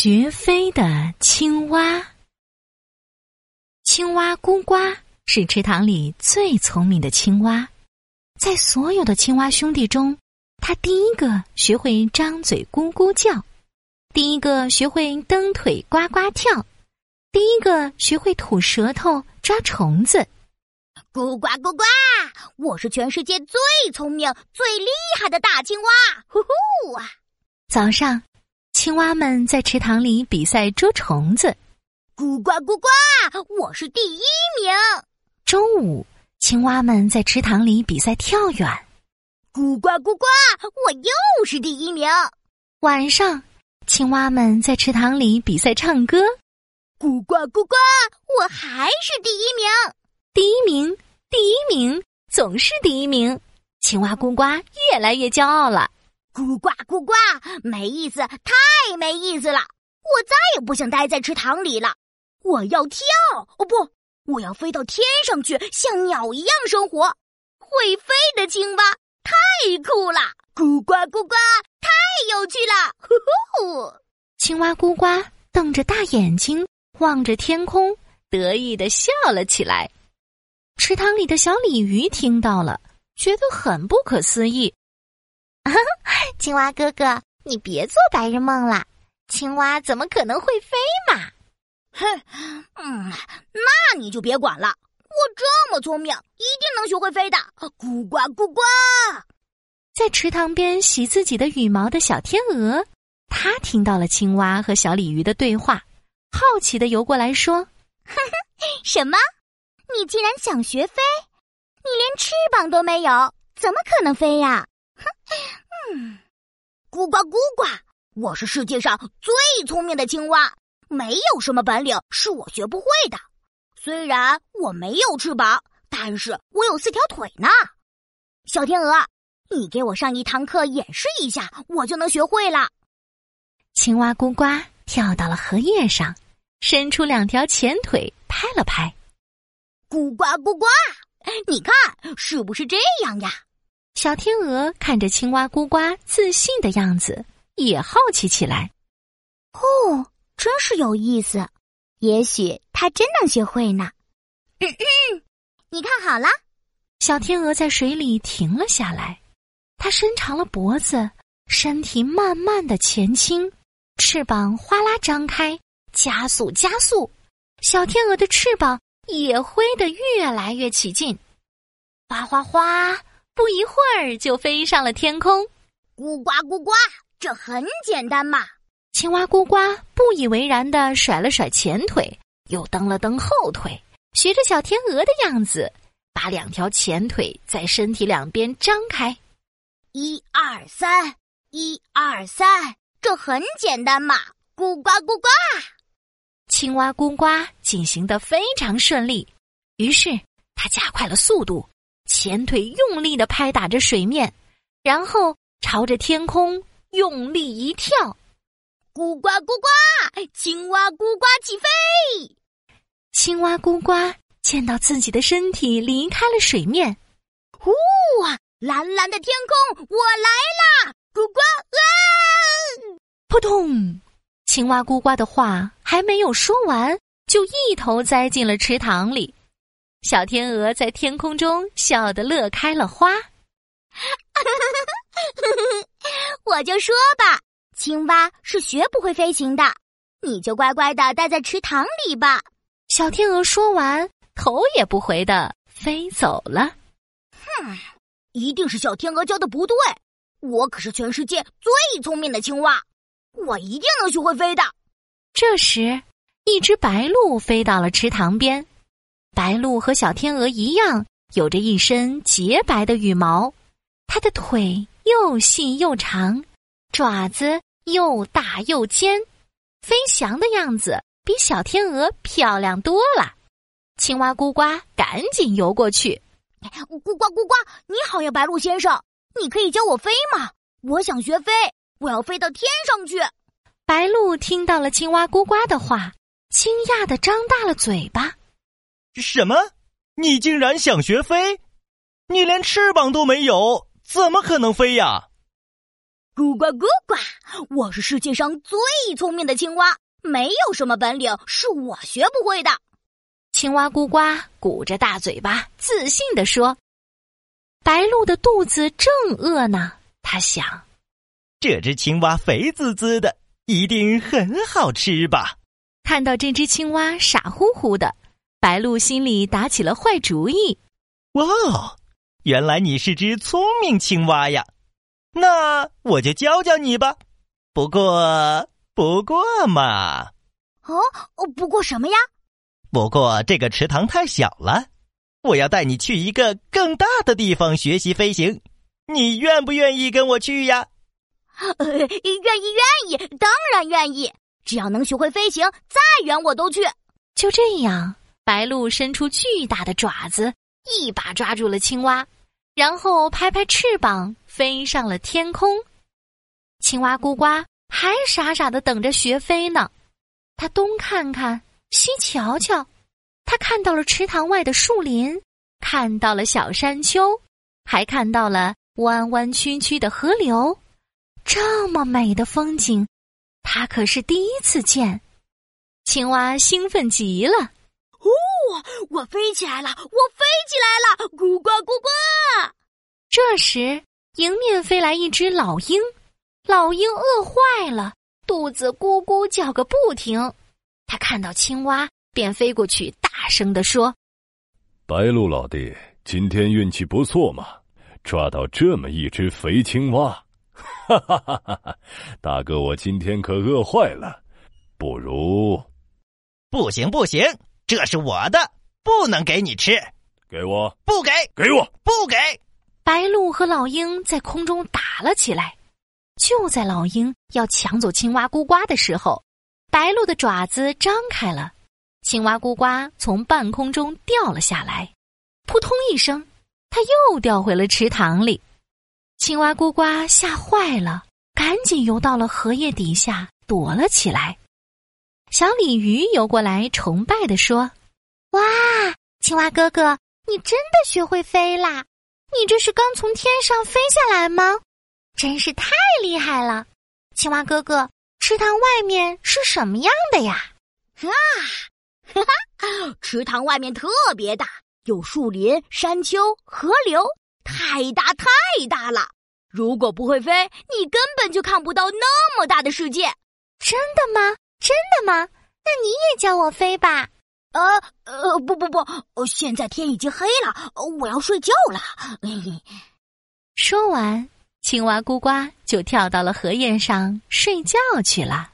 学飞的青蛙。青蛙咕呱是池塘里最聪明的青蛙，在所有的青蛙兄弟中，它第一个学会张嘴咕咕叫，第一个学会蹬腿呱呱跳，第一个学会吐舌头抓虫子。咕呱咕呱，我是全世界最聪明、最厉害的大青蛙！呼呼啊！早上。青蛙们在池塘里比赛捉虫子，咕呱咕呱，我是第一名。中午，青蛙们在池塘里比赛跳远，咕呱咕呱，我又是第一名。晚上，青蛙们在池塘里比赛唱歌，咕呱咕呱，我还是第一名。第一名，第一名，总是第一名。青蛙咕呱越来越骄傲了。咕呱咕呱，没意思，太没意思了！我再也不想待在池塘里了。我要跳，哦不，我要飞到天上去，像鸟一样生活。会飞的青蛙太酷了！咕呱咕呱，太有趣了！呼呼呼！青蛙咕呱瞪着大眼睛望着天空，得意的笑了起来。池塘里的小鲤鱼听到了，觉得很不可思议。青蛙哥哥，你别做白日梦了。青蛙怎么可能会飞嘛？哼，嗯，那你就别管了。我这么聪明，一定能学会飞的。咕呱咕呱，在池塘边洗自己的羽毛的小天鹅，它听到了青蛙和小鲤鱼的对话，好奇的游过来说：“哼哼，什么？你竟然想学飞？你连翅膀都没有，怎么可能飞呀？”哼，嗯，咕呱咕呱，我是世界上最聪明的青蛙，没有什么本领是我学不会的。虽然我没有翅膀，但是我有四条腿呢。小天鹅，你给我上一堂课演示一下，我就能学会了。青蛙咕呱跳到了荷叶上，伸出两条前腿拍了拍。咕呱咕呱，你看是不是这样呀？小天鹅看着青蛙咕呱自信的样子，也好奇起来。哦，真是有意思，也许它真能学会呢。嗯嗯，你看好了。小天鹅在水里停了下来，它伸长了脖子，身体慢慢的前倾，翅膀哗啦张开，加速加速。小天鹅的翅膀也挥得越来越起劲，哗哗哗。不一会儿就飞上了天空，咕呱咕呱，这很简单嘛！青蛙咕呱不以为然的甩了甩前腿，又蹬了蹬后腿，学着小天鹅的样子，把两条前腿在身体两边张开，一二三，一二三，这很简单嘛！咕呱咕呱，青蛙咕呱进行的非常顺利，于是它加快了速度。前腿用力的拍打着水面，然后朝着天空用力一跳，咕呱咕呱，青蛙咕呱起飞。青蛙咕呱见到自己的身体离开了水面，呼啊！蓝蓝的天空，我来啦！咕呱啊！扑通！青蛙咕呱的话还没有说完，就一头栽进了池塘里。小天鹅在天空中笑得乐开了花，我就说吧，青蛙是学不会飞行的，你就乖乖的待在池塘里吧。小天鹅说完，头也不回的飞走了。哼，一定是小天鹅教的不对，我可是全世界最聪明的青蛙，我一定能学会飞的。这时，一只白鹭飞到了池塘边。白鹭和小天鹅一样，有着一身洁白的羽毛。它的腿又细又长，爪子又大又尖，飞翔的样子比小天鹅漂亮多了。青蛙咕呱赶紧游过去，咕呱咕呱，你好呀，白鹭先生，你可以教我飞吗？我想学飞，我要飞到天上去。白鹭听到了青蛙咕呱的话，惊讶的张大了嘴巴。什么？你竟然想学飞？你连翅膀都没有，怎么可能飞呀？咕呱咕呱，我是世界上最聪明的青蛙，没有什么本领是我学不会的。青蛙咕呱鼓着大嘴巴，自信地说：“白鹭的肚子正饿呢。”他想：“这只青蛙肥滋滋的，一定很好吃吧？”看到这只青蛙傻乎乎的，白鹭心里打起了坏主意：“哇，原来你是只聪明青蛙呀！那我就教教你吧。不过，不过嘛……哦，不过什么呀？”不过这个池塘太小了，我要带你去一个更大的地方学习飞行，你愿不愿意跟我去呀？呃，愿意，愿意，当然愿意。只要能学会飞行，再远我都去。就这样，白鹭伸出巨大的爪子，一把抓住了青蛙，然后拍拍翅膀飞上了天空。青蛙咕呱还傻傻的等着学飞呢，它东看看。西瞧瞧，他看到了池塘外的树林，看到了小山丘，还看到了弯弯曲曲的河流。这么美的风景，他可是第一次见。青蛙兴奋极了：“，我飞起来了！我飞起来了！咕呱咕呱！”这时，迎面飞来一只老鹰，老鹰饿坏了，肚子咕咕叫个不停。他看到青蛙，便飞过去，大声地说：“白鹭老弟，今天运气不错嘛，抓到这么一只肥青蛙！哈哈哈哈哈！大哥，我今天可饿坏了，不如……不行不行，这是我的，不能给你吃。给我，不给，给我，不给！”白鹭和老鹰在空中打了起来。就在老鹰要抢走青蛙咕呱的时候。白鹭的爪子张开了，青蛙咕呱从半空中掉了下来，扑通一声，它又掉回了池塘里。青蛙咕呱吓坏了，赶紧游到了荷叶底下躲了起来。小鲤鱼游过来，崇拜地说：“哇，青蛙哥哥，你真的学会飞啦！你这是刚从天上飞下来吗？真是太厉害了，青蛙哥哥。”池塘外面是什么样的呀？啊，哈哈！池塘外面特别大，有树林、山丘、河流，太大太大了。如果不会飞，你根本就看不到那么大的世界。真的吗？真的吗？那你也教我飞吧。呃不不不，现在天已经黑了，我要睡觉了。说完。青蛙咕呱就跳到了荷叶上睡觉去了。